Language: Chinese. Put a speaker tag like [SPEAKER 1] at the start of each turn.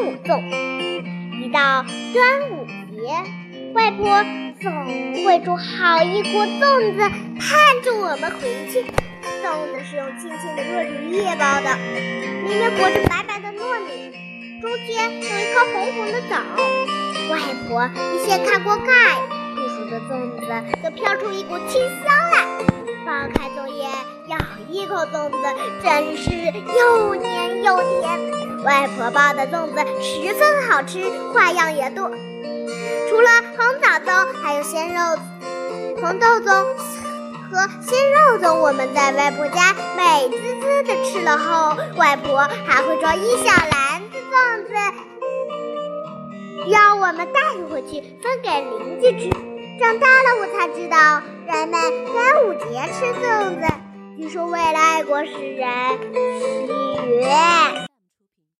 [SPEAKER 1] 午粽。一到端午节，外婆总会煮好一锅粽子，盼着我们回去。粽子是用轻轻的热乳液包的，里面裹着白白的糯米，中间有一颗红红的枣。外婆一掀开锅盖，煮熟的粽子就飘出一股清香来。放开粽叶，咬一口粽子，真是又黏又甜。外婆包的粽子十分好吃，花样也多。除了红枣粽，还有鲜肉红豆粽和鲜肉粽。我们在外婆家美滋滋的吃了后，外婆还会装一小篮子粽子，要我们带回去分给邻居吃。长大了，我才知道，人们端午节吃粽子，据说为了爱国使人。